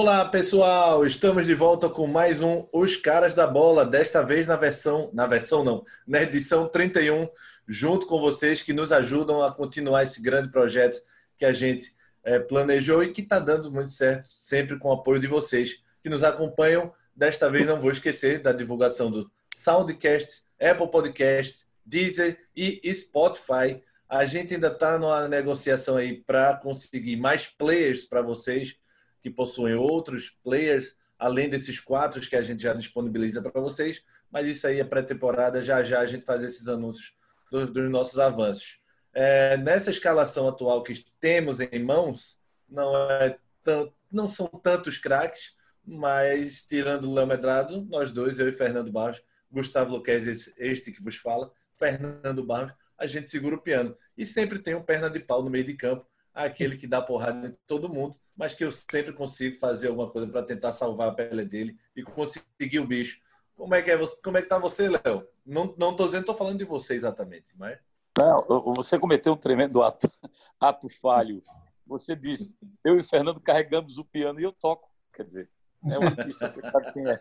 Olá, pessoal! Estamos de volta com mais um Os Caras da Bola, desta vez na versão, na versão não, na edição 31, junto com vocês que nos ajudam a continuar esse grande projeto que a gente é, planejou e que está dando muito certo, sempre com o apoio de vocês que nos acompanham. Desta vez não vou esquecer da divulgação do Soundcast, Apple Podcast, Deezer e Spotify. A gente ainda está numa negociação aí para conseguir mais players para vocês que possuem outros players, além desses quatro que a gente já disponibiliza para vocês. Mas isso aí é pré-temporada, já já a gente faz esses anúncios dos, dos nossos avanços. É, nessa escalação atual que temos em mãos, não, é tão, não são tantos craques, mas tirando o Léo Medrado, nós dois, eu e Fernando Barros, Gustavo Luquez, este que vos fala, Fernando Barros, a gente segura o piano. E sempre tem um perna de pau no meio de campo, aquele que dá porrada em todo mundo, mas que eu sempre consigo fazer alguma coisa para tentar salvar a pele dele e conseguir o bicho. Como é que é você? Como é que tá você, Léo? Não, não tô dizendo, tô falando de você exatamente, mas não, você cometeu um tremendo ato, ato falho. Você disse, eu e o Fernando carregamos o piano e eu toco. Quer dizer, é um artista, você sabe quem é.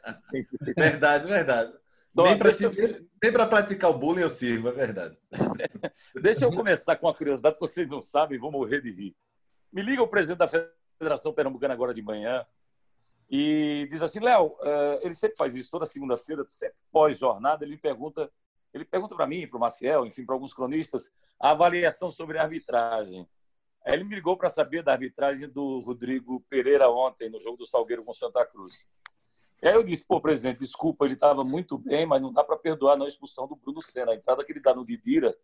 Verdade, verdade. Então, nem para praticar o bullying eu sirvo, é verdade. deixa eu começar com uma curiosidade que vocês não sabem, vão morrer de rir. Me liga o presidente da Federação Pernambucana agora de manhã e diz assim, Léo, eh, ele sempre faz isso toda segunda-feira, sempre pós-jornada, ele me pergunta, ele pergunta para mim, para o Maciel, enfim, para alguns cronistas, a avaliação sobre a arbitragem. Aí ele me ligou para saber da arbitragem do Rodrigo Pereira ontem, no jogo do Salgueiro com Santa Cruz. E aí eu disse, pô, presidente, desculpa, ele estava muito bem, mas não dá para perdoar não a expulsão do Bruno Senna. A entrada que ele dá no Didira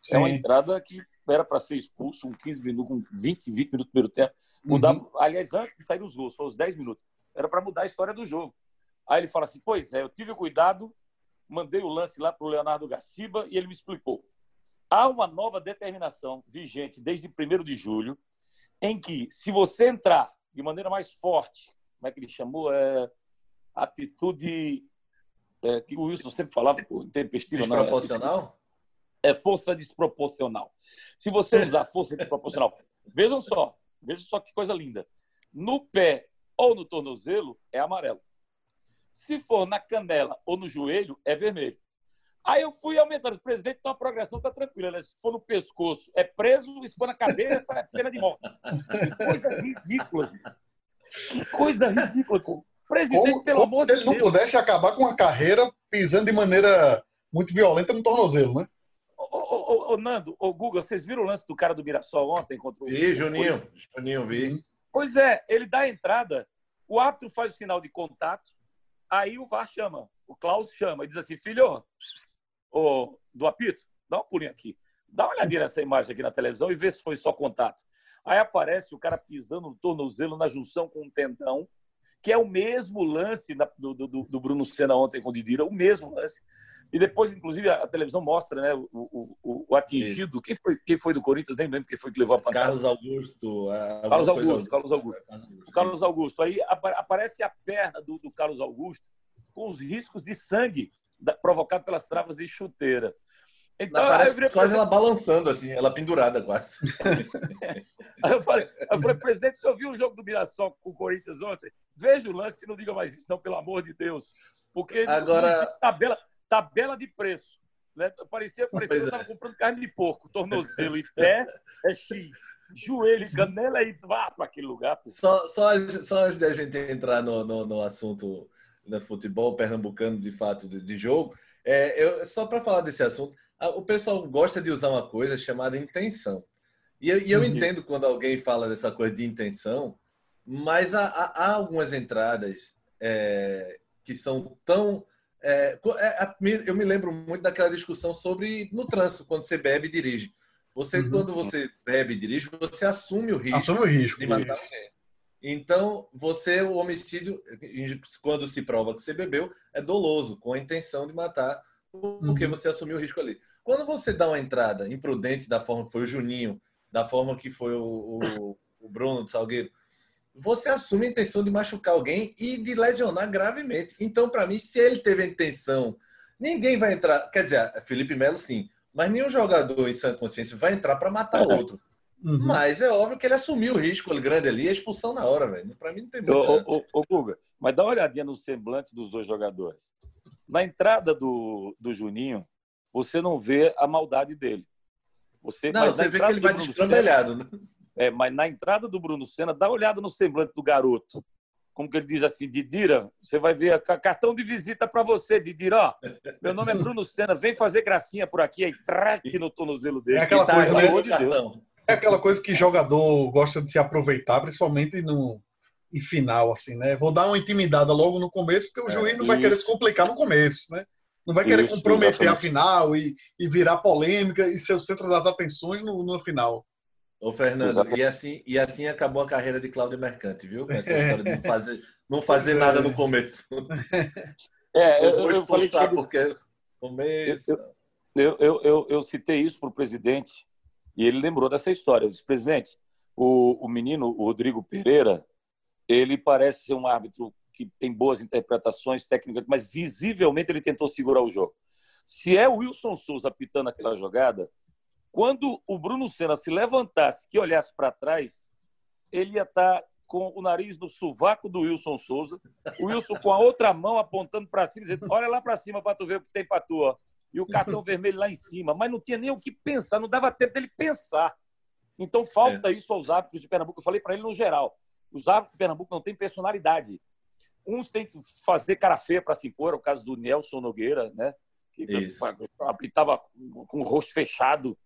Sim. é uma entrada que era para ser expulso, um 15 minutos, um 20, 20 minutos do primeiro tempo. Mudar, uhum. Aliás, antes de sair os gols, foi os 10 minutos. Era para mudar a história do jogo. Aí ele fala assim, pois é, eu tive o cuidado, mandei o lance lá para o Leonardo Gaciba e ele me explicou. Há uma nova determinação vigente desde 1 de julho, em que, se você entrar de maneira mais forte, como é que ele chamou? É, atitude é, que o Wilson sempre falava, por tempestiva. Desproporcional? É, é força desproporcional. Se você usar força desproporcional, vejam só, vejam só que coisa linda. No pé ou no tornozelo, é amarelo. Se for na canela ou no joelho, é vermelho. Aí eu fui aumentando. O presidente, então a progressão está tranquila. Né? Se for no pescoço, é preso. Se for na cabeça, é pena de morte. Que coisa ridícula. Que coisa ridícula. Presidente, como, pelo como amor se ele não pudesse acabar com a carreira pisando de maneira muito violenta no tornozelo, né? Ô, ô, ô, Nando, ô Guga, vocês viram o lance do cara do Mirassol ontem contra o. Vi, Juninho. Juninho, vi. Pois é, ele dá a entrada, o árbitro faz o sinal de contato, aí o VAR chama, o Klaus chama e diz assim: filho, ô, do apito, dá um pulinho aqui. Dá uma olhadinha nessa imagem aqui na televisão e vê se foi só contato. Aí aparece o cara pisando no tornozelo na junção com um tendão que é o mesmo lance do, do, do Bruno Senna ontem com o Didira, o mesmo lance. E depois, inclusive, a televisão mostra né, o, o, o atingido. Quem foi, quem foi do Corinthians? Nem lembro quem foi que levou a pancada. Carlos Augusto. Carlos Augusto, Carlos Augusto. O Carlos Augusto. Aí aparece a perna do, do Carlos Augusto com os riscos de sangue provocado pelas travas de chuteira. Então, parece virei, quase ela balançando, assim, ela pendurada quase. aí eu falei, eu falei, presidente, você ouviu o jogo do Mirassol com o Corinthians ontem? Veja o lance e não diga mais isso, não, pelo amor de Deus. Porque Agora... tabela, tabela de preço. Né? Parecia, parecia que eu estava é. comprando carne de porco. Tornozelo e pé é X. Joelho canela e vá para aquele lugar. Só, só, só antes da gente entrar no, no, no assunto do futebol pernambucano, de fato, de, de jogo, é, eu, só para falar desse assunto, o pessoal gosta de usar uma coisa chamada intenção. E eu, e eu uhum. entendo quando alguém fala dessa coisa de intenção, mas há, há, há algumas entradas é, que são tão. É, é eu me lembro muito daquela discussão sobre no trânsito, quando você bebe e dirige. Você, uhum. quando você bebe e dirige, você assume o risco, assume o risco de matar alguém. Então, você, o homicídio, quando se prova que você bebeu, é doloso, com a intenção de matar porque uhum. você assumiu o risco ali. Quando você dá uma entrada imprudente da forma que foi o Juninho, da forma que foi o, o, o Bruno do Salgueiro, você assume a intenção de machucar alguém e de lesionar gravemente. Então, para mim, se ele teve a intenção, ninguém vai entrar. Quer dizer, Felipe Melo sim, mas nenhum jogador em sã consciência vai entrar para matar o outro. Uhum. Mas é óbvio que ele assumiu o risco grande ali, a expulsão na hora, velho. Para mim não tem muito. Ô, ô, ô, Guga, mas dá uma olhadinha no semblante dos dois jogadores. Na entrada do, do Juninho, você não vê a maldade dele. Você, não, você vê que ele vai destrambelhado, né? É, mas na entrada do Bruno Senna, dá uma olhada no semblante do garoto. Como que ele diz assim, Didira, você vai ver cartão de visita para você, Didira. Ó, meu nome é Bruno Senna, vem fazer gracinha por aqui, aí traque no tornozelo dele. É aquela tá, coisa, né? De é aquela coisa que jogador gosta de se aproveitar, principalmente no em final, assim, né? Vou dar uma intimidada logo no começo, porque o é, juiz não vai querer se complicar no começo, né? Não vai querer isso, comprometer exatamente. a final e, e virar polêmica e ser o centro das atenções no, no final. Ô, Fernando, e assim, e assim acabou a carreira de Cláudio Mercante, viu? Essa história de não fazer, não fazer nada no começo. É, eu, eu vou expulsar, eu porque começo. Eu, eu, eu, eu, citei isso para o presidente e ele lembrou dessa história. Eu disse, presidente, o, o menino, o Rodrigo Pereira, ele parece ser um árbitro que tem boas interpretações técnicas, mas visivelmente ele tentou segurar o jogo. Se é o Wilson Souza pitando aquela jogada, quando o Bruno Senna se levantasse, que olhasse para trás, ele ia estar tá com o nariz no sovaco do Wilson Souza, o Wilson com a outra mão apontando para cima, dizendo: Olha lá para cima para tu ver o que tem para tu. Ó. E o cartão vermelho lá em cima. Mas não tinha nem o que pensar, não dava tempo dele pensar. Então falta é. isso aos árbitros de Pernambuco. Eu falei para ele no geral: os árbitros de Pernambuco não têm personalidade. Uns têm que fazer cara feia para se impor, é o caso do Nelson Nogueira, né? que apitava com o rosto fechado.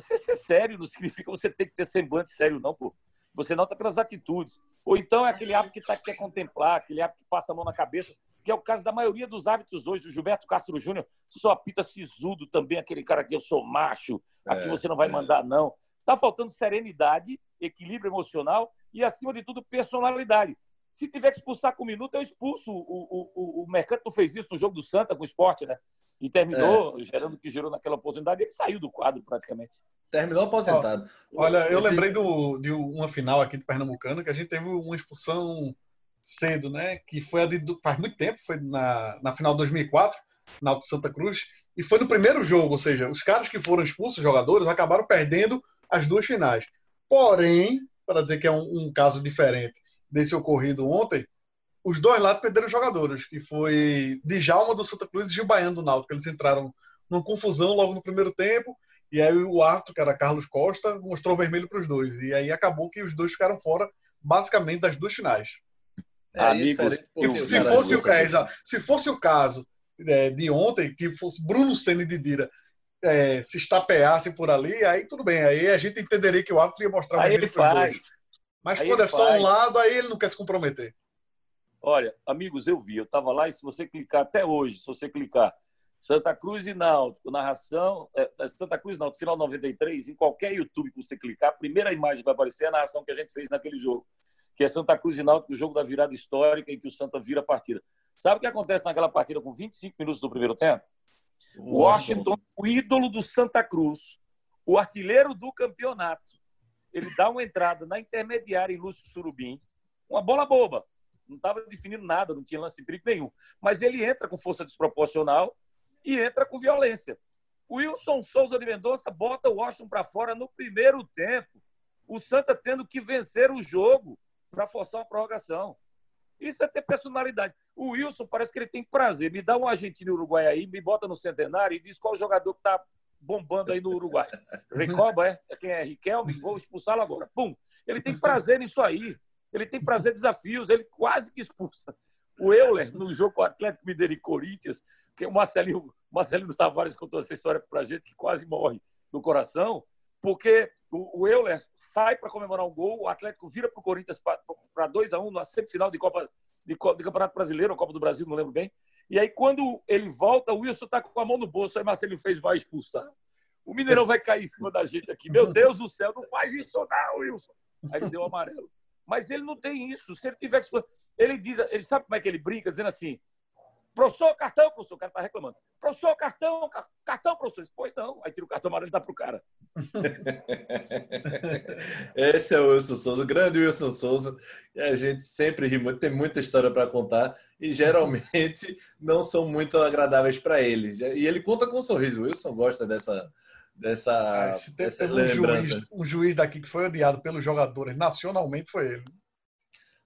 Ser, ser sério não significa você ter que ter semblante sério, não, pô. Você nota pelas atitudes. Ou então é aquele hábito que tá, quer contemplar, aquele hábito que passa a mão na cabeça, que é o caso da maioria dos hábitos hoje. O Gilberto Castro Júnior só apita sisudo também, aquele cara que eu sou macho, aqui é, você não vai é. mandar, não. Tá faltando serenidade, equilíbrio emocional e, acima de tudo, personalidade. Se tiver que expulsar com um minuto, eu expulso. O, o, o, o Mercante não fez isso no jogo do Santa com o esporte, né? E terminou é. gerando o que gerou naquela oportunidade. Ele saiu do quadro praticamente. Terminou aposentado. Olha, eu Esse... lembrei do, de uma final aqui de Pernambucano que a gente teve uma expulsão cedo, né? Que foi a de, faz muito tempo, foi na, na final de 2004, na Alto Santa Cruz, e foi no primeiro jogo, ou seja, os caras que foram expulsos, os jogadores, acabaram perdendo as duas finais. Porém, para dizer que é um, um caso diferente, desse ocorrido ontem, os dois lados perderam jogadores, que foi Djalma do Santa Cruz e Gil Baiano do Náutico. Eles entraram numa confusão logo no primeiro tempo, e aí o árbitro, que era Carlos Costa, mostrou vermelho para os dois. E aí acabou que os dois ficaram fora, basicamente, das duas finais. É, Amigos, se, se, fosse o, é, se fosse o caso é, de ontem, que fosse Bruno Senna e Didira é, se estapeassem por ali, aí tudo bem. Aí a gente entenderia que o árbitro ia mostrar aí vermelho para os dois. Mas aí quando é só faz. um lado, aí ele não quer se comprometer. Olha, amigos, eu vi, eu estava lá e se você clicar até hoje, se você clicar Santa Cruz e Náutico, narração, é, é Santa Cruz Náutico, final 93, em qualquer YouTube que você clicar, a primeira imagem que vai aparecer é a narração que a gente fez naquele jogo, que é Santa Cruz e Náutico, o jogo da virada histórica em que o Santa vira a partida. Sabe o que acontece naquela partida com 25 minutos do primeiro tempo? O Washington, o ídolo do Santa Cruz, o artilheiro do campeonato, ele dá uma entrada na intermediária em Lúcio Surubim, uma bola boba. Não estava definindo nada, não tinha lance de perigo nenhum. Mas ele entra com força desproporcional e entra com violência. O Wilson Souza de Mendonça bota o Washington para fora no primeiro tempo. O Santa tendo que vencer o jogo para forçar uma prorrogação. Isso é ter personalidade. O Wilson parece que ele tem prazer. Me dá um argentino uruguai aí, me bota no centenário e diz qual jogador que está bombando aí no Uruguai. Recoba, é? é quem é Riquelme? Vou expulsá-lo agora. Pum! Ele tem prazer nisso aí. Ele tem prazer em desafios. Ele quase que expulsa. O Euler, no jogo com o Atlético Mineiro e Corinthians, que o Marcelinho, Marcelinho Tavares contou essa história para a gente, que quase morre no coração, porque o, Euler sai para comemorar um gol, o Atlético vira para o Corinthians para 2 a 1 um, na semifinal de Copa de, de Campeonato Brasileiro, ou Copa do Brasil, não lembro bem. E aí, quando ele volta, o Wilson está com a mão no bolso. Aí Marcelo fez, vai expulsar. O Mineirão vai cair em cima da gente aqui. Meu Deus do céu, não faz isso não, Wilson. Aí ele deu amarelo. Mas ele não tem isso. Se ele tiver que... Ele diz, ele sabe como é que ele brinca, dizendo assim: Professor, cartão, professor. O cara tá reclamando. Professor, cartão, cartão, professor. Pois não. Aí tira o cartão amarelo e dá pro cara. Esse é o Wilson Souza, o grande Wilson Souza. E a gente sempre ri muito, tem muita história para contar e geralmente não são muito agradáveis para ele. E ele conta com um sorriso. O Wilson gosta dessa, dessa, Ah, se dessa teve um lembrança. juiz, um juiz daqui que foi odiado pelos jogadores nacionalmente, foi ele.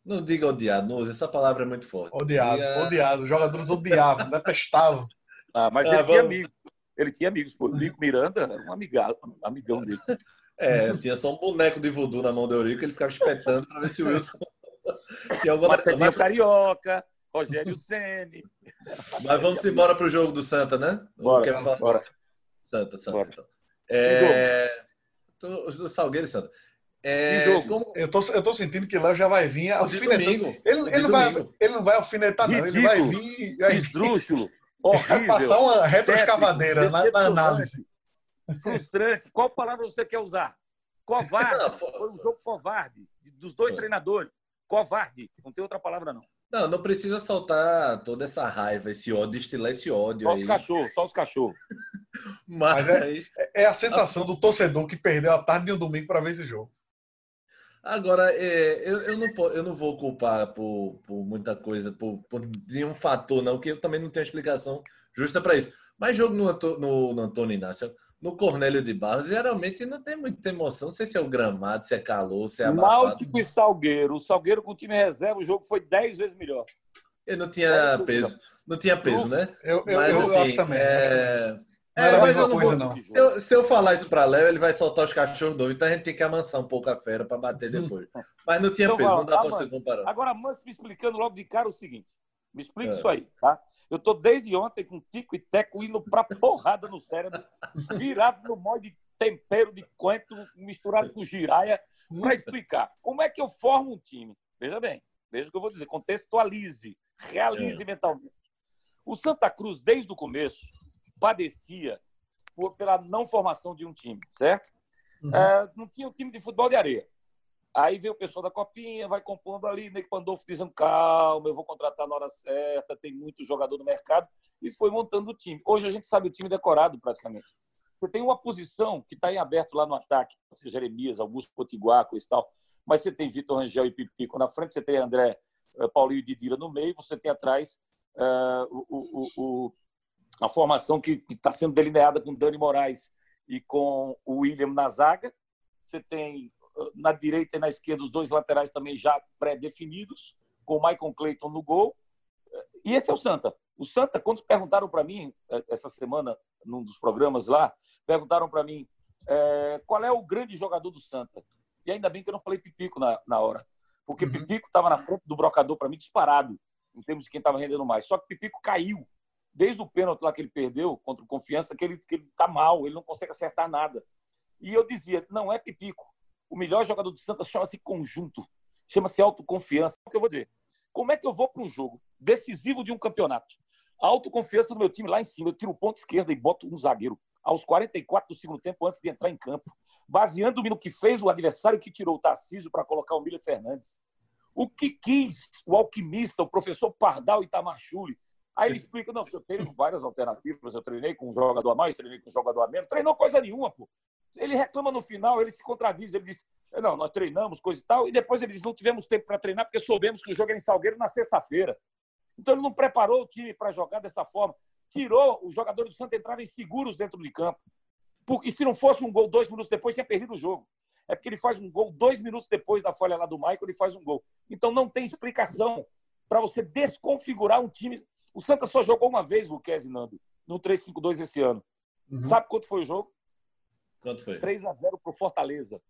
Não diga odiado, não use essa palavra é muito forte. Odiado, Diga- odiado. Os jogadores odiavam, detestavam. Ah, mas Ah, ele tinha vamos- amigos. Ele tinha amigos. Pô, o Nico Miranda era um amigão, amigão dele. É, tinha só um boneco de voodoo na mão do Eurico, ele ficava espetando para ver se o Wilson Marcelinho mas, Carioca, Rogério Ceni. mas vamos embora pro jogo do Santa, né? Bora, Quer falar? bora. Santa, Santa. Bora. Então. É... tô- Salgueiro e Santa. É... Que jogo? Como... Eu tô, eu tô sentindo que Léo já vai vir alfinetando. domingo. Ele, ele, não vai, ele não vai alfinetar, não. Ele vai Ridículo. vir. Vai, vir- Esdrúxulo. Vai Horrível. passar uma retroescavadeira tétrico, na, na análise. Frustrante. Qual palavra você quer usar? Covarde. Foi um jogo covarde. Dos dois treinadores. Covarde. Não tem outra palavra, não. Não, não precisa soltar toda essa raiva, esse ódio, destilar esse ódio Só aí. os cachorros, só os cachorros. Mas, Mas É a sensação do torcedor que perdeu a tarde de um domingo para ver esse jogo. Agora, é, eu, eu, não, eu não vou culpar por, por muita coisa, por, por nenhum fator, não, que eu também não tenho explicação justa para isso. Mas jogo no, no, no Antônio Inácio, no Cornélio de Barros, geralmente não tem muita emoção. Não sei se é o gramado, se é calor, se é abafado. Náutico e Salgueiro. O Salgueiro com o time reserva, o jogo foi 10 vezes melhor. Ele não tinha peso. Não tinha peso, né? Eu, eu, Mas, eu assim, acho também. É... É, mas mesma eu não coisa, vou- não. Se eu, se eu falar isso para Léo, ele vai soltar os cachorros novos. Então a gente tem que amansar um pouco a fera para bater depois. Mas não tinha Então, peso, não dá para amansa. você comparar. Agora, Manso me explicando logo de cara o seguinte. Me explica É. isso aí, tá? Eu tô desde ontem com tico e teco indo pra porrada no cérebro, virado no molde de tempero de coentro misturado com giraia, para explicar como é que eu formo um time. Veja bem, veja o que eu vou dizer. Contextualize, realize mentalmente. O Santa Cruz, desde o começo, padecia por- pela não formação de um time, certo? Uhum. É, não tinha um time de futebol de areia. Aí veio o pessoal da Copinha, vai compondo ali, Ney Pandolfo dizendo, calma, eu vou contratar na hora certa, tem muito jogador no mercado, e foi montando o time. Hoje a gente sabe o time decorado, praticamente. Você tem uma posição que está em aberto lá no ataque, ser Jeremias, Augusto Potiguar, coisa e tal, mas você tem Vitor Rangel e Pipico na frente, você tem André, eh, Paulinho e Didira no meio, você tem atrás o, o- o- a formação que está sendo delineada com Dani Moraes e com o William na zaga. Você tem eh, na direita e na esquerda os dois laterais também já pré-definidos, com o Michael Clayton no gol. E esse é o Santa. O Santa, quando perguntaram para mim, eh, essa semana, num dos programas lá, perguntaram para mim eh, qual é o grande jogador do Santa. E ainda bem que eu não falei Pipico na, na hora. Porque Uhum. Pipico estava na frente do brocador, para mim, disparado, em termos de quem estava rendendo mais. Só que Pipico caiu. Desde o pênalti lá que ele perdeu contra o Confiança, que ele, que ele tá mal, ele não consegue acertar nada. E eu dizia, não é Pipico. O melhor jogador do Santa chama-se conjunto, chama-se autoconfiança. O que eu vou dizer? Como é que eu vou para um jogo decisivo de um campeonato? A autoconfiança do meu time lá em cima, eu tiro o ponto esquerda e boto um zagueiro aos 44 do segundo tempo antes de entrar em campo, baseando-me no que fez o adversário que tirou o Tarcísio para colocar o Miller Fernandes. O que quis o alquimista, o professor Pardal Itamachule. Aí ele explica, não, eu tenho várias alternativas, eu treinei com um jogador a mais, treinei com um jogador a menos, treinou coisa nenhuma, pô. Ele reclama no final, ele se contradiz, ele diz, não, nós treinamos, coisa e tal, e depois ele diz, não tivemos tempo para treinar porque soubemos que o jogo era em Salgueiro na sexta-feira. Então ele não preparou o time para jogar dessa forma. Tirou os jogadores do Santa entrarem seguros dentro de campo. Porque se não fosse um gol dois minutos depois, tinha perdido o jogo. É porque ele faz um gol dois minutos depois da falha lá do Michael, ele faz um gol. Então não tem explicação para você desconfigurar um time. O Santa só jogou uma vez, Luquez e Nando, no 3-5-2 esse ano. Uhum. Sabe quanto foi o jogo? Quanto foi? 3 a 0 para o Fortaleza.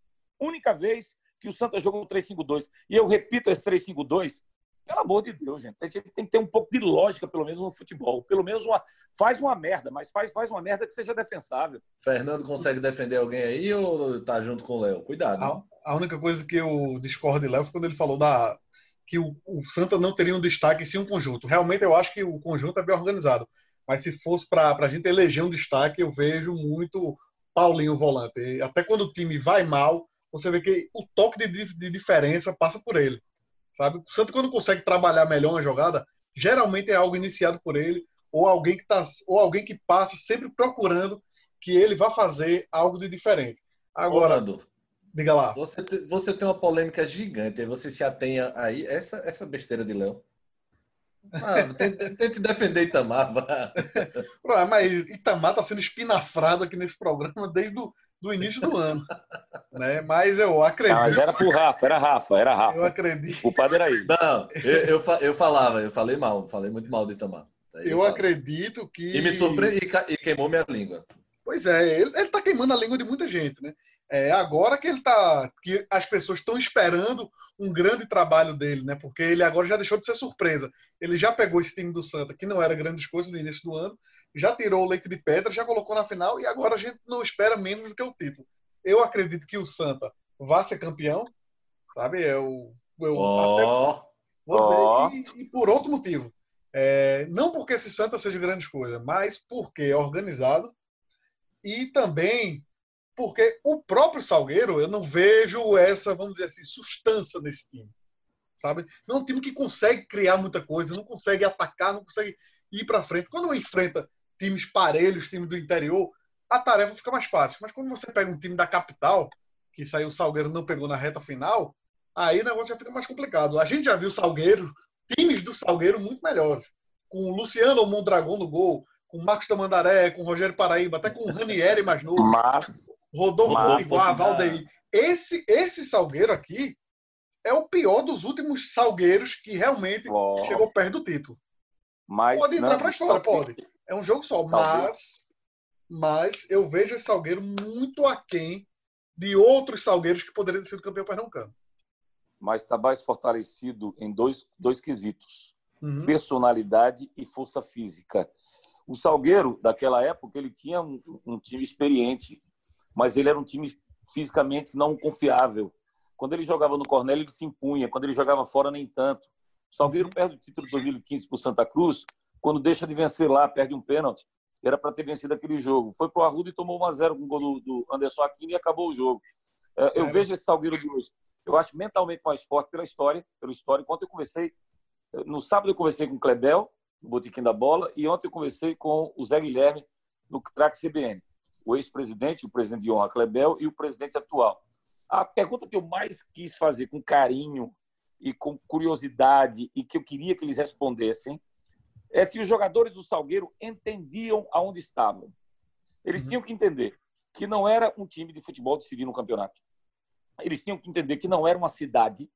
Única vez que o Santa jogou no 3-5-2. E eu repito esse 3-5-2, pelo amor de Deus, gente. A gente tem que ter um pouco de lógica, pelo menos, no futebol. Pelo menos uma, faz uma merda, mas faz, faz uma merda que seja defensável. Fernando consegue defender alguém aí ou tá junto com o Léo? Cuidado. A, a única coisa que eu discordo de Léo foi quando ele falou da, que o, o Santa não teria um destaque sim um conjunto. Realmente eu acho que o conjunto é bem organizado. Mas se fosse para a gente eleger um destaque, eu vejo muito Paulinho volante. E até quando o time vai mal, você vê que o toque de, de diferença passa por ele. Sabe? O Santa quando consegue trabalhar melhor uma jogada, geralmente é algo iniciado por ele ou alguém que tá ou alguém que passa sempre procurando que ele vá fazer algo de diferente. Agora, Orlando, diga lá. você, você tem uma polêmica gigante, aí você se atenha aí, essa, essa besteira de Léo. Ah, tente, tente defender Itamar. mas Itamar está sendo espinafrado aqui nesse programa desde o do início do ano. Né? Mas eu acredito. Ah, mas era pro Rafa, era Rafa, era Rafa. Eu acredito. O padre era ele. Não, eu, eu, eu falava, eu falei mal, falei muito mal do Itamar. Eu, eu acredito que. E me surpreendeu e queimou minha língua. Pois é, ele, está queimando a língua de muita gente, né? É agora que ele tá, que as pessoas estão esperando um grande trabalho dele, né? Porque ele agora já deixou de ser surpresa. Ele já pegou esse time do Santa, que não era grandes coisas no início do ano, já tirou o leite de pedra, já colocou na final e agora a gente não espera menos do que o título. Eu acredito que o Santa vá ser campeão, sabe? Eu, eu oh. até vou dizer, oh. e, e, por outro motivo. É, não porque esse Santa seja grande coisa, mas porque é organizado e também porque o próprio Salgueiro, eu não vejo essa, vamos dizer assim, sustância nesse time. Sabe? Não é um time que consegue criar muita coisa, não consegue atacar, não consegue ir para frente. Quando enfrenta times parelhos, times do interior, a tarefa fica mais fácil. Mas quando você pega um time da capital, que saiu o Salgueiro não pegou na reta final, aí o negócio já fica mais complicado. A gente já viu Salgueiro, times do Salgueiro muito melhores. Com o Luciano Mondragão no gol, com o Marcos Tamandaré, com o Rogério Paraíba, até com o Ranieri mais novo. Mas, Rodolfo Potiguar, Valdeir. Esse, esse Salgueiro aqui é o pior dos últimos Salgueiros que realmente chegou perto do título. Mas, pode entrar para a história, pode. É um jogo só, mas, mas eu vejo esse Salgueiro muito aquém de outros Salgueiros que poderiam ter sido campeão pernambucano. Mas está mais fortalecido em dois, dois quesitos: uhum. personalidade e força física. O Salgueiro, daquela época, ele tinha um, um time experiente, mas ele era um time fisicamente não confiável. Quando ele jogava no Cornélio, ele se impunha. Quando ele jogava fora, nem tanto. O Salgueiro uhum. perde o título de 2015 para o Santa Cruz, quando deixa de vencer lá, perde um pênalti. Era para ter vencido aquele jogo. Foi para o Arruda e tomou 1 a 0 com o gol do, Anderson Aquino e acabou o jogo. É, eu é. vejo esse Salgueiro de hoje. Eu acho mentalmente mais forte pela história, pela história. Enquanto eu conversei, no sábado eu conversei com o Klebel, no Botequim da Bola, e ontem eu conversei com o Zé Guilherme, no Crack CBN. O ex-presidente, o presidente de honra Klebel e o presidente atual. A pergunta que eu mais quis fazer com carinho e com curiosidade e que eu queria que eles respondessem é se os jogadores do Salgueiro entendiam aonde estavam. Eles uhum. tinham que entender que não era um time de futebol decidindo um campeonato. Eles tinham que entender que não era uma cidade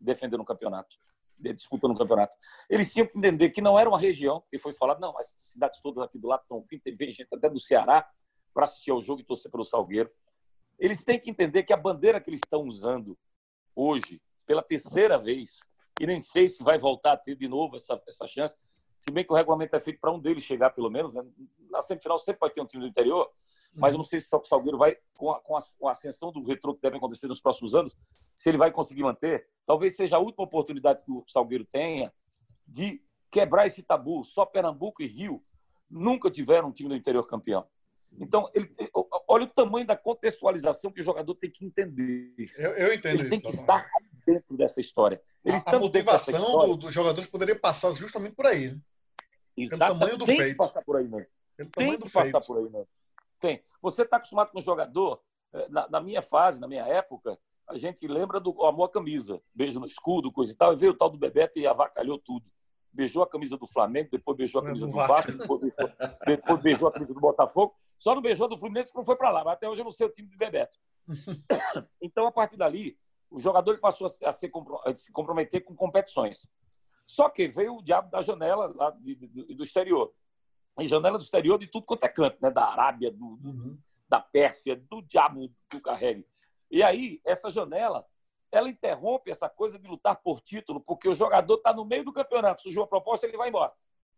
defendendo um campeonato, disputando um campeonato. Eles tinham que entender que não era uma região, que foi falado, não, as cidades todas aqui do lado estão fim, teve gente até do Ceará para assistir ao jogo e torcer pelo Salgueiro. Eles têm que entender que a bandeira que eles estão usando hoje, pela terceira vez, e nem sei se vai voltar a ter de novo essa, essa chance, se bem que o regulamento é feito para um deles chegar, pelo menos. Né? Na semifinal sempre vai ter um time do interior, mas eu não sei se o Salgueiro vai, com a, com a, ascensão do retrô que deve acontecer nos próximos anos, se ele vai conseguir manter. Talvez seja a última oportunidade que o Salgueiro tenha de quebrar esse tabu. Só Pernambuco e Rio nunca tiveram um time do interior campeão. Então, ele, olha o tamanho da contextualização que o jogador tem que entender. Eu, eu entendo ele isso. tem que estar dentro dessa história. Ele a, a motivação história, do, dos jogadores poderia passar justamente por aí. Né? Exato. Pelo tamanho do tem feito. que passar por aí, né? Tem que passar por aí, né? Tem. Você está acostumado com o jogador, eh, na, na, minha fase, na minha época, a gente lembra do amor à camisa, beijo no escudo, coisa e tal, e veio o tal do Bebeto e avacalhou tudo. Beijou a camisa do Flamengo, depois beijou a camisa do Vasco, depois beijou, depois beijou a camisa do Botafogo. Só não beijou do Fluminense que não foi para lá, mas até hoje eu não sei o time do Bebeto. Então, a partir dali, o jogador passou a se comprometer com competições. Só que veio o diabo da janela lá do, do exterior. E janela do exterior de tudo quanto é canto, né? Da Arábia, do, do uhum. da Pérsia, do diabo que o carregue. E aí, essa janela, ela interrompe essa coisa de lutar por título, porque o jogador está no meio do campeonato, surgiu a proposta, ele vai embora.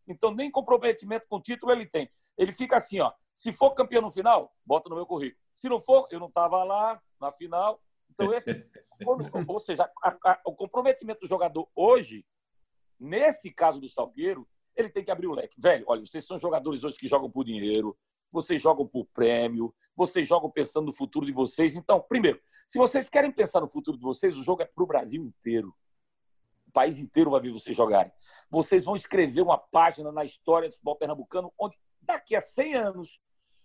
Então, nem comprometimento com título ele tem. Ele fica assim, ó. Se for campeão no final, bota no meu currículo. Se não for, eu não estava lá na final. Então, esse, ou seja, a, a, o comprometimento do jogador hoje Nesse caso do Salgueiro, ele tem que abrir o leque. Velho, olha, vocês são jogadores hoje que jogam por dinheiro, vocês jogam por prêmio, vocês jogam pensando no futuro de vocês. Então, primeiro, se vocês querem pensar no futuro de vocês, o jogo é para o Brasil inteiro. O país inteiro vai ver vocês jogarem. Vocês vão escrever uma página na história do futebol pernambucano, onde daqui a 100 anos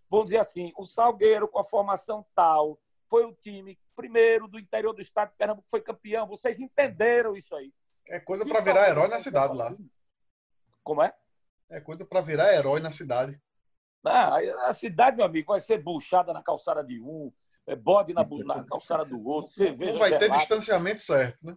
vão dizer assim: o Salgueiro, com a formação tal, foi o time primeiro do interior do estado de Pernambuco, foi campeão. Vocês entenderam isso aí. É coisa para virar herói na cidade lá. Como é? É coisa para virar herói na cidade. Ah, a cidade, meu amigo, vai ser buchada na calçada de um, é bode na, na calçada do outro, cerveja. Não vai ter distanciamento certo, né?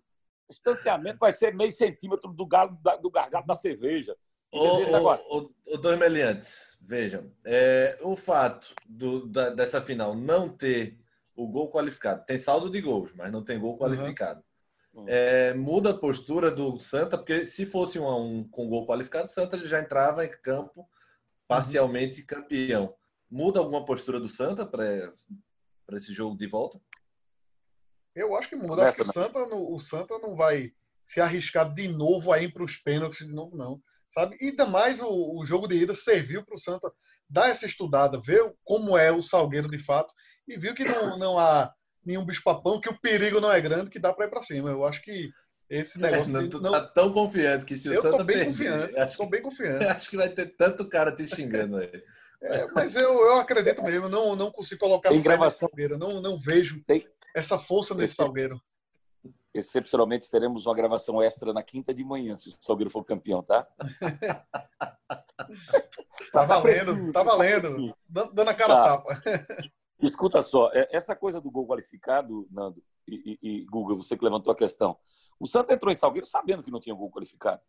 Distanciamento vai ser meio centímetro do, galo, do gargalo da cerveja. O, o, dois meliantes, vejam, é, o fato do, da, dessa final não ter o gol qualificado, tem saldo de gols, mas não tem gol qualificado. Uhum. É, muda a postura do Santa, porque se fosse um a um com gol qualificado, o Santa já entrava em campo parcialmente uhum. campeão. Muda alguma postura do Santa para esse jogo de volta? Eu acho que muda. Acho que o Santa, o Santa não vai se arriscar de novo a ir para os pênaltis de novo, não sabe? E ainda mais o, o jogo de ida serviu para o Santa dar essa estudada, ver como é o Salgueiro de fato e viu que não, não há nenhum bicho-papão, que o perigo não é grande, que dá para ir para cima. Eu acho que esse negócio. Não, tu não... tá tão confiante que se o eu Santa tô bem perder, confiante, acho tô que, bem confiante. Acho que vai ter tanto cara te xingando aí. É, mas eu, eu acredito mesmo, não, não consigo colocar Tem gravação. Salgueiro, não, não vejo Tem... essa força nesse Salgueiro excepcionalmente teremos uma gravação extra na quinta de manhã, se o Salgueiro for campeão, tá? tá valendo, tá valendo. Dando a cara tá. tapa. Escuta só, é, essa coisa do gol qualificado, Nando e, e, e Google, você que levantou a questão. O Santos entrou em Salgueiro sabendo que não tinha gol qualificado.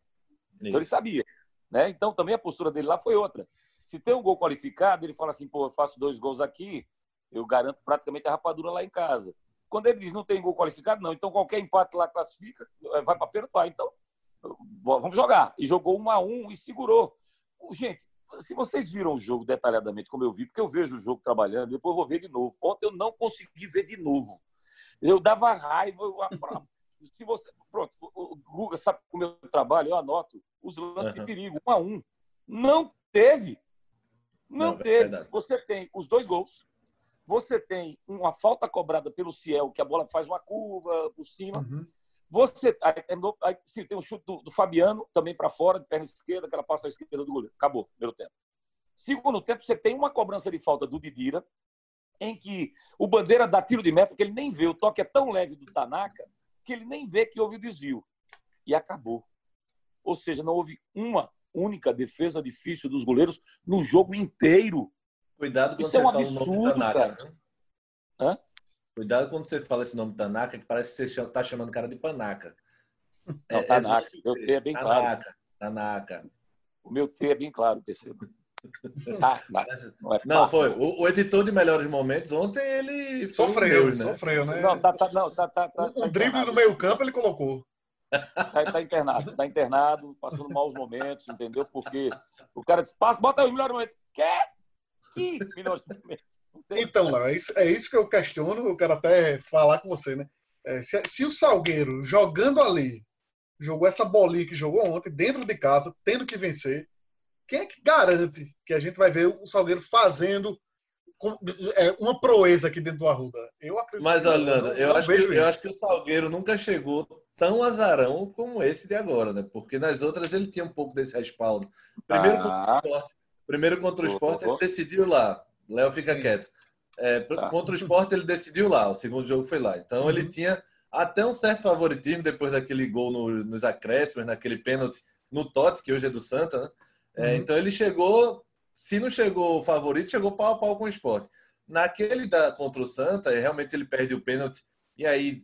Isso. Então ele sabia. Né? Então também a postura dele lá foi outra. Se tem um gol qualificado, ele fala assim, pô, eu faço dois gols aqui, eu garanto praticamente a rapadura lá em casa. Quando ele diz não tem gol qualificado, não. Então qualquer empate lá classifica, eh, vai para pênalti, vai. Então vamos jogar. E jogou um a um e segurou. Gente, se vocês viram o jogo detalhadamente, como eu vi, porque eu vejo o jogo trabalhando, depois eu vou ver de novo. Ontem eu não consegui ver de novo. Eu dava raiva. Eu... se você, pronto, o Guga sabe o meu trabalho, eu anoto os lances uhum. de perigo, um a um. Não teve. Não, não é teve. É você tem os dois gols, você tem uma falta cobrada pelo Ciel, que a bola faz uma curva por cima. Uhum. Você aí, aí, sim, tem um chute do, do Fabiano, também para fora, de perna esquerda, que ela passa à esquerda do goleiro. Acabou, primeiro tempo. Segundo tempo, você tem uma cobrança de falta do Didira, em que o Bandeira dá tiro de meta, porque ele nem vê. O toque é tão leve do Tanaka que ele nem vê que houve o desvio. E acabou. Ou seja, não houve uma única defesa difícil dos goleiros no jogo inteiro. Cuidado quando Isso você é um fala absurdo, o nome Tanaka. Cara. Hã? Cuidado quando você fala esse nome Tanaka, que parece que você está chamando o cara de Panaca. Não, é, Tanaka. É, meu T é bem Tanaka, claro. Tanaka. O meu T é bem claro, perceba. Ah, não, é não foi. O, o, editor de melhores momentos ontem ele sofreu, meu, né? sofreu, né? Não, tá, tá, não, tá, tá, tá, um, tá drible no meio campo ele colocou. Tá, tá, internado, tá internado, passando maus momentos, entendeu? Porque o cara disse, passa, bota os melhores momentos. Quer? aqui milhões de Então, Léo, é isso, é isso que eu questiono, eu quero até falar com você, né? É, se, se, o Salgueiro, jogando ali, jogou essa bolinha que jogou ontem, dentro de casa, tendo que vencer, quem é que garante que a gente vai ver o Salgueiro fazendo é, uma proeza aqui dentro do Arruda? Eu acredito. Mas, Orlando, eu, eu, acho que, eu acho que o Salgueiro nunca chegou tão azarão como esse de agora, né? Porque nas outras ele tinha um pouco desse respaldo. Primeiro ah. contra o esporte, Primeiro contra o esporte, ele decidiu lá. Léo fica Sim. quieto. É, tá. Contra o esporte, ele decidiu lá. O segundo jogo foi lá. Então, uhum. ele tinha até um certo favoritismo depois daquele gol no, nos acréscimos, naquele pênalti no Totti, que hoje é do Santa. Né? É, uhum. então, ele chegou. Se não chegou favorito, chegou pau a pau com o esporte. Naquele da, contra o Santa, realmente ele perde o pênalti e aí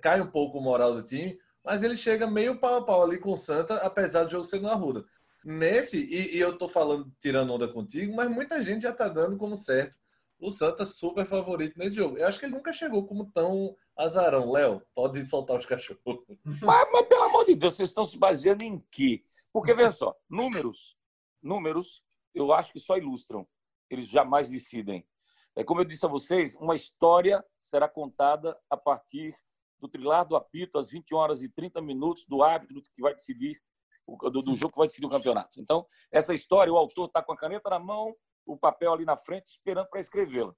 cai um pouco o moral do time, mas ele chega meio pau a pau ali com o Santa, apesar do jogo ser no Arruda. Nesse, e, e, eu tô falando, tirando onda contigo, mas muita gente já tá dando como certo o Santa super favorito nesse jogo. Eu acho que ele nunca chegou como tão azarão. Léo, pode soltar os cachorros. Mas, mas, pelo amor de Deus, vocês estão se baseando em quê? Porque, veja só, números, números, eu acho que só ilustram. Eles jamais decidem. É como eu disse a vocês, uma história será contada a partir do trilar do apito às 21 horas e 30 minutos do árbitro que vai decidir do, do jogo que vai decidir o campeonato. Então, essa história, o autor está com a caneta na mão, o papel ali na frente, esperando para escrevê-la.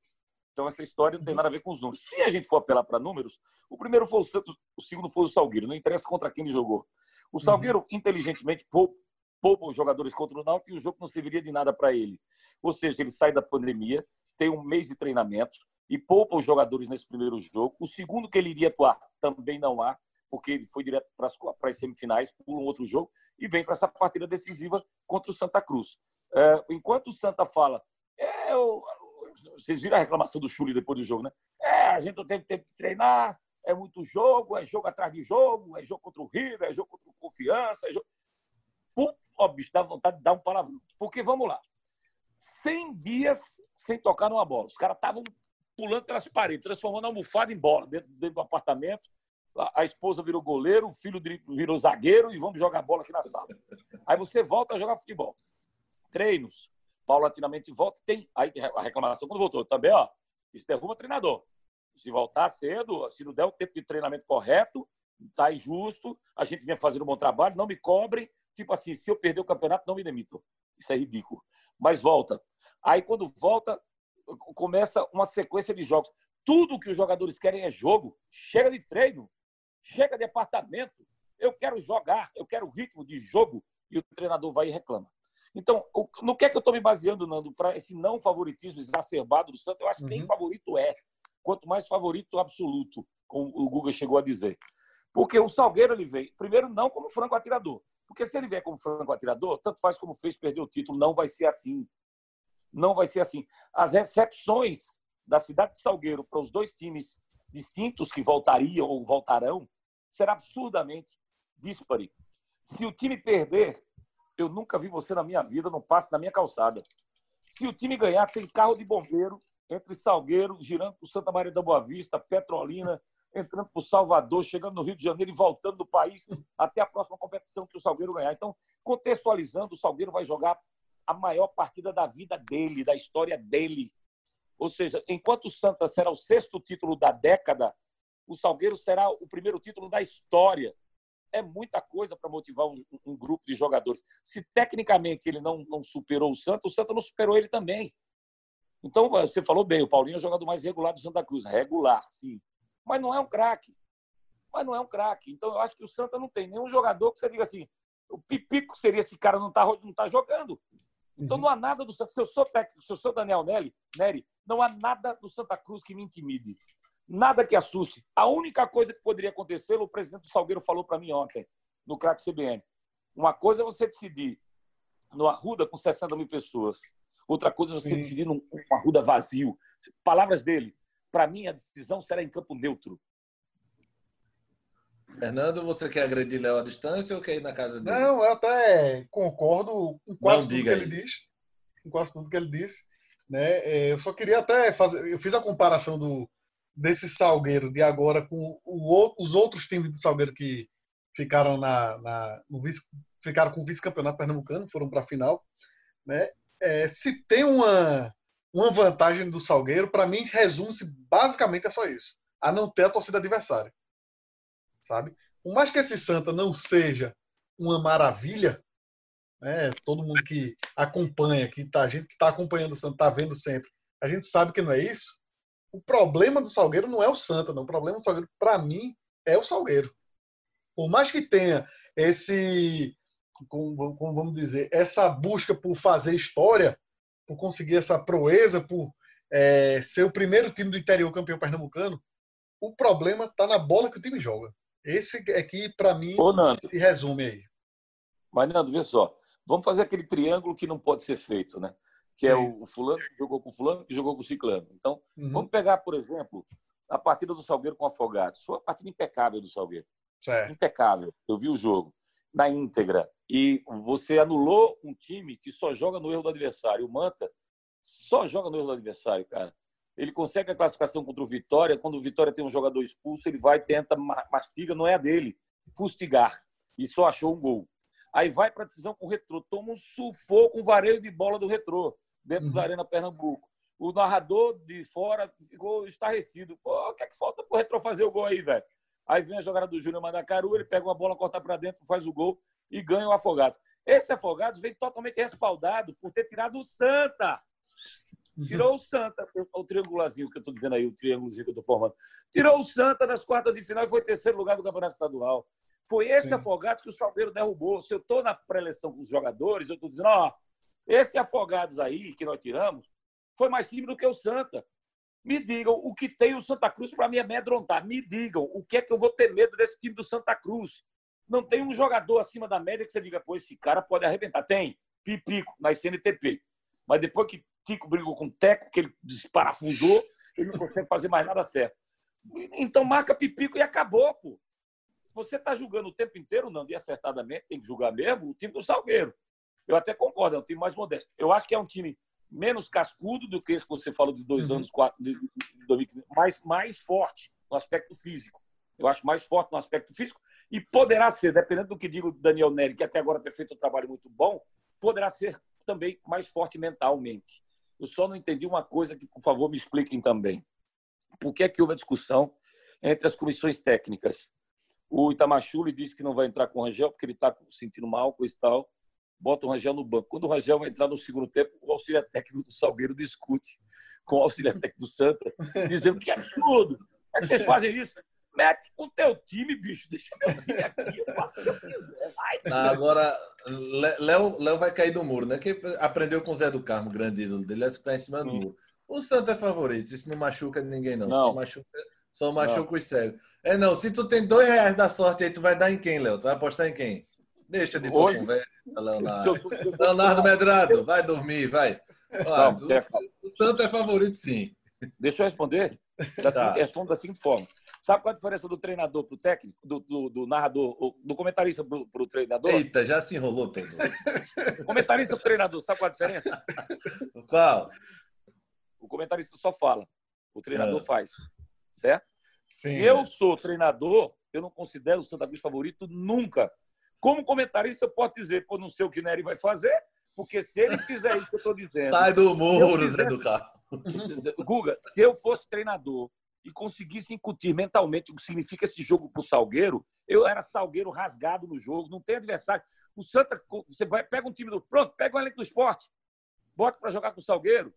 Então, essa história não tem nada a ver com os números. Se a gente for apelar para números, o primeiro foi o Santos, o segundo foi o Salgueiro. Não interessa contra quem ele jogou. O Salgueiro, uhum. inteligentemente, poupa, poupa os jogadores contra o Náutico e o jogo não serviria de nada para ele. Ou seja, ele sai da pandemia, tem um mês de treinamento e poupa os jogadores nesse primeiro jogo. O segundo que ele iria atuar, também não há porque ele foi direto para as semifinais por um outro jogo e vem para essa partida decisiva contra o Santa Cruz. É, enquanto o Santa fala, é, eu, vocês viram a reclamação do Chuli depois do jogo, né? É, a gente não tem tempo de treinar, é muito jogo, é jogo atrás de jogo, é jogo contra o River, é jogo contra o Confiança, é jogo... Putz, ó, bicho, dá vontade de dar um palavrão. Porque, vamos lá, 100 dias sem tocar numa bola. Os caras estavam pulando pelas paredes, transformando a almofada em bola dentro, dentro do apartamento. A, a esposa virou goleiro, o filho virou zagueiro e vamos jogar bola aqui na sala. Aí você volta a jogar futebol. Treinos. Paulatinamente volta. Tem aí a reclamação quando voltou. Também, ó, isso derruba treinador. Se voltar cedo, se não der o tempo de treinamento correto, tá injusto, a gente vem fazendo um bom trabalho, não me cobrem. Tipo assim, se eu perder o campeonato, não me demitam. Isso é ridículo. Mas volta. Aí, quando volta, começa uma sequência de jogos. Tudo que os jogadores querem é jogo. Chega de treino, chega de apartamento. Eu quero jogar, eu quero ritmo de jogo. E o treinador vai e reclama. Então, no que é que eu estou me baseando, Nando, para esse não favoritismo exacerbado do Santos? Eu acho que nem uhum. favorito é. Quanto mais favorito absoluto, como o Guga chegou a dizer. Porque o Salgueiro ele veio, primeiro, não como franco atirador. Porque se ele vier como franco atirador, tanto faz como fez perder o título, não vai ser assim. Não vai ser assim. As recepções da cidade de Salgueiro para os dois times distintos que voltariam ou voltarão será absurdamente dispare. Se o time perder, eu nunca vi você na minha vida, não passe na minha calçada. Se o time ganhar, tem carro de bombeiro entre Salgueiro, girando para Santa Maria da Boa Vista, Petrolina, entrando o Salvador, chegando no Rio de Janeiro e voltando do país até a próxima competição que o Salgueiro ganhar. Então, contextualizando, o Salgueiro vai jogar a maior partida da vida dele, da história dele. Ou seja, enquanto o Santa será o sexto título da década, o Salgueiro será o primeiro título da história. É muita coisa para motivar um, um, grupo de jogadores. Se tecnicamente ele não, não superou o Santa, o Santa não superou ele também. Então, você falou bem, o Paulinho é o jogador mais regular do Santa Cruz. Regular, sim mas não é um craque. Mas não é um craque. Então, eu acho que o Santa não tem nenhum jogador que você diga assim, o Pipico seria esse cara não está não tá jogando. Então, uhum. não há nada do Santa Se eu sou técnico, se eu sou Daniel Neri, Neri, não há nada do Santa Cruz que me intimide. Nada que assuste. A única coisa que poderia acontecer, o presidente do Salgueiro falou para mim ontem, no craque CBN. Uma coisa é você decidir no Arruda com 60 mil pessoas. Outra coisa é você Sim. decidir num Arruda vazio. Palavras dele. Para mim, a decisão será em campo neutro. Fernando, você quer agredir Léo à distância ou quer ir na casa dele? Não, eu até concordo com quase tudo que ele diz. Com quase tudo que ele disse. Né? É, eu só queria até fazer. Eu fiz a comparação do, desse Salgueiro de agora com o, os outros times do Salgueiro que ficaram na, na no vice, ficaram com o vice-campeonato pernambucano, foram para a final. Né? É, se tem uma uma vantagem do Salgueiro, para mim, resume-se basicamente a só isso: a não ter a torcida adversária. Sabe? Por mais que esse Santa não seja uma maravilha, né, todo mundo que acompanha, que tá, a gente que está acompanhando o Santa, está vendo sempre, a gente sabe que não é isso. O problema do Salgueiro não é o Santa, não. O problema do Salgueiro, para mim, é o Salgueiro. Por mais que tenha esse, como, como vamos dizer, essa busca por fazer história, por conseguir essa proeza, por é, ser o primeiro time do interior campeão pernambucano, o problema está na bola que o time joga. Esse é que, para mim, Ô, Nando, se resume aí. Mas, Nando, vê só. Vamos fazer aquele triângulo que não pode ser feito, né? Que é Sim. é o fulano que jogou com o fulano que jogou com o ciclano. Então, uhum. vamos pegar, por exemplo, a partida do Salgueiro com o Afogados. Foi uma partida impecável do Salgueiro. Certo. Impecável. Eu vi o jogo na íntegra e você anulou um time que só joga no erro do adversário. O Manta só joga no erro do adversário, cara. Ele consegue a classificação contra o Vitória. Quando o Vitória tem um jogador expulso, ele vai, tenta, mastiga, não é a dele, fustigar. E só achou um gol. Aí vai para a decisão com o Retrô. Toma um sufoco, um vareio de bola do Retrô, dentro uhum. da Arena Pernambuco. O narrador de fora ficou estarrecido. Pô, o que é que falta para o Retrô fazer o gol aí, velho? Aí vem a jogada do Júnior Mandacaru, ele pega uma bola, corta para dentro, faz o gol e ganha o Afogados. Esse Afogados vem totalmente respaldado por ter tirado o Santa. Tirou o Santa, o triangulazinho que eu estou dizendo aí, o triângulozinho que eu estou formando. Tirou o Santa nas quartas de final e foi terceiro lugar do Campeonato Estadual. Foi esse Sim. Afogados que o Salgueiro derrubou. Se eu estou na pré-eleição com os jogadores, eu estou dizendo, ó, esse Afogados aí que nós tiramos foi mais time do que o Santa. Me digam o que tem o Santa Cruz para me amedrontar. Me digam o que é que eu vou ter medo desse time do Santa Cruz. Não tem um jogador acima da média que você diga, pô, esse cara pode arrebentar. Tem, Pipico, na CNTP. Mas depois que Tico brigou com o Teco, que ele desparafusou, ele não consegue fazer mais nada certo. Então marca Pipico e acabou, pô. Você está julgando o tempo inteiro, não, e acertadamente, tem que julgar mesmo, o time do Salgueiro. Eu até concordo, é um time mais modesto. Eu acho que é um time menos cascudo do que esse que você falou de dois uhum. anos, quatro, de, de, de, mas mais forte no aspecto físico. Eu acho mais forte no aspecto físico e poderá ser, dependendo do que diga o Daniel Neri, que até agora tem feito um trabalho muito bom, poderá ser também mais forte mentalmente. Eu só não entendi uma coisa que, por favor, me expliquem também. Por que é que houve a discussão entre as comissões técnicas? O Itamachule disse que não vai entrar com o Rangel porque ele está sentindo mal com isso e tal bota o Rangel no banco. Quando o Rangel vai entrar no segundo tempo, o auxiliar técnico do Salgueiro discute com o auxiliar técnico do Santa, dizendo que absurdo. Como é que vocês fazem isso? Mete com o teu time, bicho. Deixa meu time aqui, eu faço o que eu quiser. Vai, tá, Agora, Léo, Léo vai cair do muro, né? Que aprendeu com o Zé do Carmo, grande ídolo dele, é ficar em cima do muro. O Santa é favorito, isso não machuca ninguém, não. não. Só machuca, só machuca não. os cegos. É, não, se tu tem dois reais da sorte aí, tu vai dar em quem, Léo? Tu vai apostar em quem? Deixa de tua conversa, Leonardo. Leonardo Medrado, vai dormir, vai. Olha, tu, o Santo é favorito, sim. Deixa eu responder. Da tá. Respondo da seguinte forma. Sabe qual a diferença do treinador para o técnico, do, do, do, narrador, do comentarista para o treinador? Eita, já se enrolou todo. Comentarista para o treinador, sabe qual a diferença? Qual? O comentarista só fala, o treinador é. faz, certo? Sim, Se eu sou treinador, eu não considero o Santa Cruz favorito nunca. Como comentarista, eu posso dizer, pô, não sei o que Nery vai fazer, porque se ele fizer isso que eu estou dizendo. Sai do muro, Zé do Carro. Guga, se eu fosse treinador e conseguisse incutir mentalmente o que significa esse jogo para o Salgueiro, eu era Salgueiro rasgado no jogo, não tem adversário. O Santa, você vai, pega um time do. Pronto, pega um elenco do esporte, bota para jogar com o Salgueiro.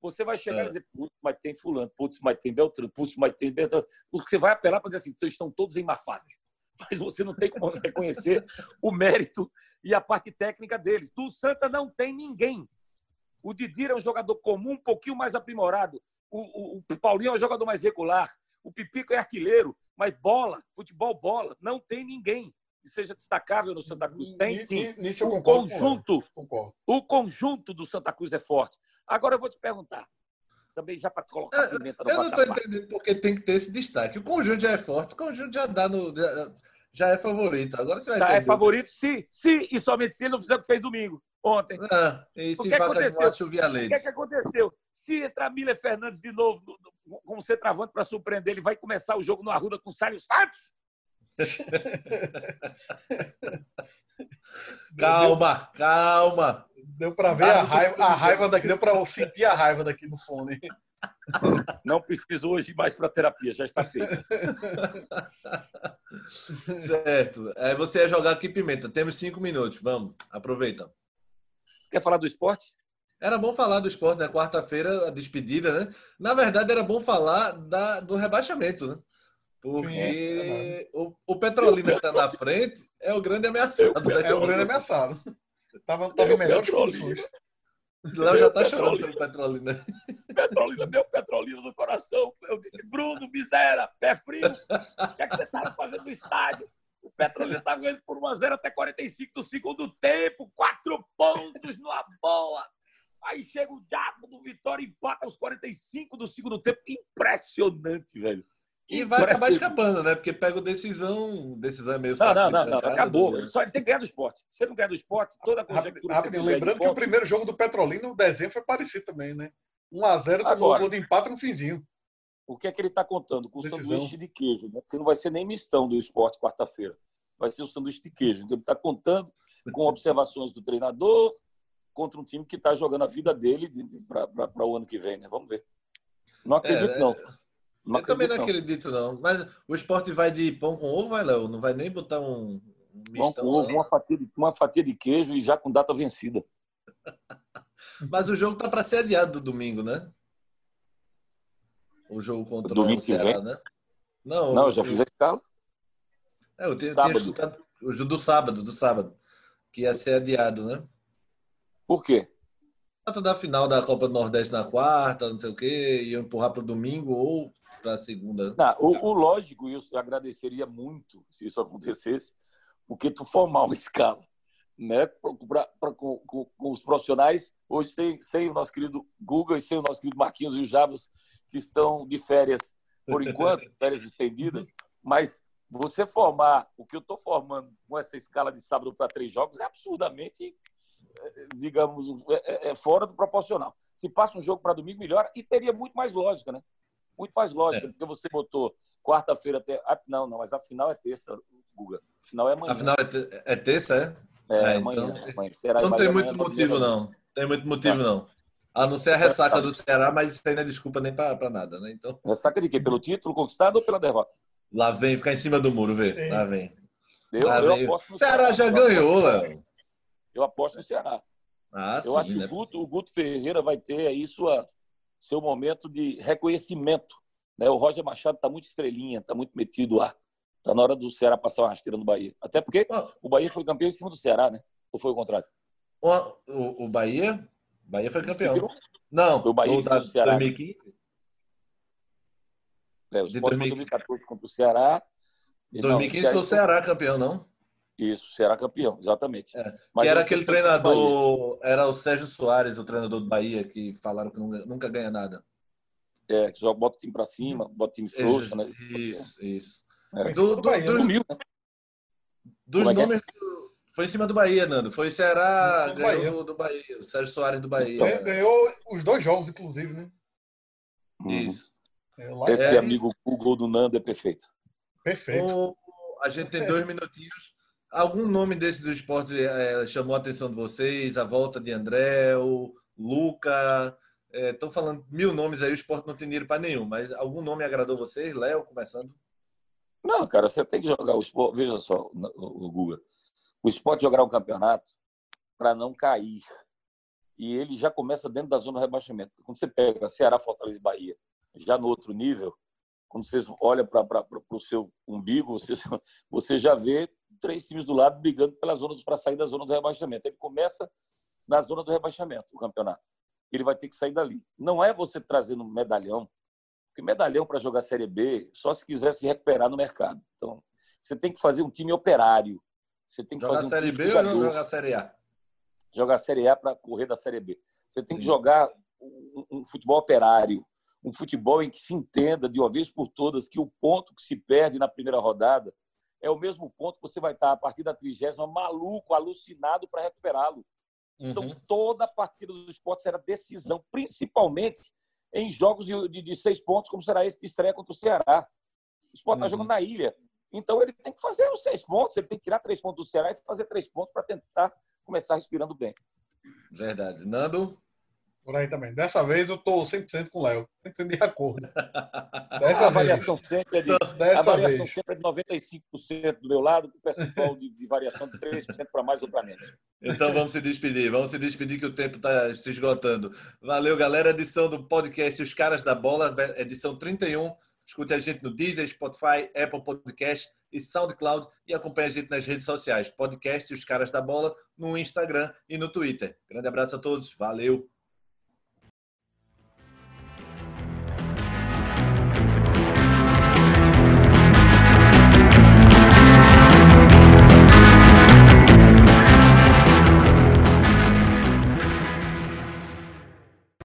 Você vai chegar é. e dizer, putz, mas tem Fulano, putz, mas tem Beltrano, putz, mas tem Beltrano. Porque você vai apelar para dizer assim, então estão todos em má fase mas você não tem como reconhecer o mérito e a parte técnica deles. Do Santa não tem ninguém. O Didir é um jogador comum, um pouquinho mais aprimorado. O, o, o Paulinho é um jogador mais regular. O Pipico é artilheiro, mas bola, futebol bola, não tem ninguém que seja destacável no Santa Cruz. Tem sim. Nisso eu o conjunto, o conjunto do Santa Cruz é forte. Agora eu vou te perguntar, também já para colocar é, pimenta no Eu não estou entendendo porque tem que ter esse destaque. O conjunto já é forte, o conjunto já dá no. Já, já é favorito. Agora você vai tá, É favorito se, se e somente se ele não fizer o que fez domingo, ontem. Ah, e se o que aconteceu? O que, é que aconteceu? Se entrar Miller Fernandes de novo como centroavante para surpreender, ele vai começar o jogo no Arruda com o Sálio Santos? calma, calma. Deu para ver a raiva, a raiva daqui, deu para sentir a raiva daqui no fone. Não preciso hoje mais para terapia, já está feito. certo. Aí você ia jogar aqui pimenta. Temos cinco minutos. Vamos, aproveita. Quer falar do esporte? Era bom falar do esporte, né? Quarta-feira, a despedida, né? Na verdade, era bom falar da, do rebaixamento, né? Porque Sim, é o, o Petrolina que está na frente é o grande ameaçado. É, o grande ameaçado. Tava, tava em melhores condições. Léo já tá chorando pelo Petrolina. Petrolina, meu Petrolina do coração. Eu disse, Bruno, miséria, pé frio. O que, é que você estava fazendo no estádio? O Petrolina estava ganhando por 1x0 até 45 do segundo tempo. Quatro pontos numa bola. Aí chega o diabo do Vitória e empata aos 45 do segundo tempo. Impressionante, velho. E vai acabar escapando, né? Porque pega o decisão, decisão é meio Não, não, não, não, acabou. Do... Só ele tem que ganhar do esporte. Se ele não ganhar do esporte, toda a conjectura. Rápido, lembrando que o primeiro jogo do Petrolina, o desenho foi parecido também, né? 1x0 com o gol de empate no finzinho. O que é que ele está contando? Com o sanduíche de queijo, né? Porque não vai ser nem mistão do esporte quarta-feira. Vai ser o sanduíche de queijo. Então ele está contando com observações do treinador contra um time que está jogando a vida dele para o ano que vem, né? Vamos ver. Não acredito, é, não. Não eu também não acredito, não. Mas o esporte vai de pão com ovo, vai, Léo? Não vai nem botar um? Pão com ovo, uma fatia, de, uma fatia de queijo e já com data vencida. Mas o jogo tá para ser adiado do domingo, né? O jogo contra domingo o Ceará, né? Não, não eu já fiz a escala. É, eu tinha, tinha escutado o jogo do sábado, do sábado, que ia ser adiado, né? Por quê? data da final da Copa do Nordeste na quarta, não sei o quê, e empurrar para o domingo ou para a segunda? Não, o, o lógico, eu agradeceria muito se isso acontecesse, porque tu formar uma escala né, pra, pra, com, com, com, os profissionais, hoje sem, sem o nosso querido Google e sem o nosso querido Marquinhos e o Jabas, que estão de férias por enquanto, férias estendidas, mas você formar o que eu estou formando com essa escala de sábado para três jogos é absurdamente digamos, é, é, é, fora do proporcional. Se passa um jogo para domingo, melhora e teria muito mais lógica, né? Muito mais lógica, é. porque você botou quarta-feira até. Ah, não, não, mas a final é terça, Guga. A final é amanhã. A final é, te... é terça, é? É, é amanhã. Então, amanhã. Será não tem muito motivo, não. Tem muito motivo, não. A não ser a ressaca do Ceará, mas isso aí não é desculpa nem para nada, né? Então... Ressaca de quê? Pelo título conquistado ou pela derrota? Lá vem, ficar em cima do muro, vê. Lá vem. Eu, Lá eu vem. no Ceará já ganhou, Léo. Eu aposto no Ceará. Ah, eu sim, acho que né? o, Guto, o Guto Ferreira vai ter aí sua, seu momento de reconhecimento. Né? O Roger Machado está muito estrelinha, está muito metido lá. Está na hora do Ceará passar uma rasteira no Bahia. Até porque o Bahia foi campeão em cima do Ceará, né? Ou foi o contrário? O, o, o Bahia? Bahia foi campeão. Não, foi o Bahia em cima do Ceará. 2015. É, o Sport 2014 contra o Ceará. 2015 não, foi o Ceará campeão, não? Isso, será campeão, exatamente. É, que era aquele treinador, era o Sérgio Soares, o treinador do Bahia, que falaram que nunca, nunca ganha nada. É, que joga, bota o time pra cima, bota o time frouxo, né? Isso, isso. É. Do, do, Bahia, do, né? Dos é, é nomes. Foi em cima do Bahia, Nando. Foi o Ceará, ganhou Bahia. do Bahia. O Sérgio Soares do Bahia. Então, ganhou os dois jogos, inclusive, né? Uhum. Isso. Esse é, amigo Google do Nando é perfeito. Perfeito. O, a gente tem dois minutinhos. Algum nome desse do esporte é, chamou a atenção de vocês? A volta de André, o Luca. Estão é, falando mil nomes aí, o esporte não tem dinheiro para nenhum, mas algum nome agradou vocês? Léo, começando? Não, cara, você tem que jogar o esporte. Veja só, o Guga. O esporte jogará um campeonato para não cair. E ele já começa dentro da zona de rebaixamento. Quando você pega Ceará, Fortaleza e Bahia, já no outro nível, quando você olha para o seu umbigo, você, você já vê três times do lado brigando pela zona para sair da zona do rebaixamento. Ele começa na zona do rebaixamento, o campeonato. Ele vai ter que sair dali. Não é você trazendo medalhão, porque medalhão para jogar Série B só se quiser se recuperar no mercado. Então, você tem que fazer um time operário. Você tem que jogar fazer um Série B ou jogar Série A? Jogar Série A para correr da Série B. Você tem Sim. que jogar um, um futebol operário, um futebol em que se entenda de uma vez por todas que o ponto que se perde na primeira rodada é o mesmo ponto que você vai estar a partir da trigésima maluco, alucinado para recuperá-lo. Então, uhum. Então, toda a partida do esporte será decisão, principalmente em jogos de, de, de, seis pontos, como será esse de estreia contra o Ceará. O esporte está uhum. jogando na ilha. Então, ele tem que fazer os seis pontos, ele tem que tirar três pontos do Ceará e fazer três pontos para tentar começar respirando bem. Verdade. Nando? Por aí também. Dessa vez eu estou 100% com o Léo. Sempre de acordo. Dessa a variação sempre é de, Dessa a variação vez. sempre é de 95% do meu lado, com o percentual de, de variação de 3% para mais ou para menos. Então vamos se despedir. Vamos se despedir que o tempo está se esgotando. Valeu, galera. Edição do podcast Os Caras da Bola, edição 31. Escute a gente no Deezer, Spotify, Apple Podcast e SoundCloud e acompanhe a gente nas redes sociais. Podcast Os Caras da Bola no Instagram e no Twitter. Grande abraço a todos. Valeu!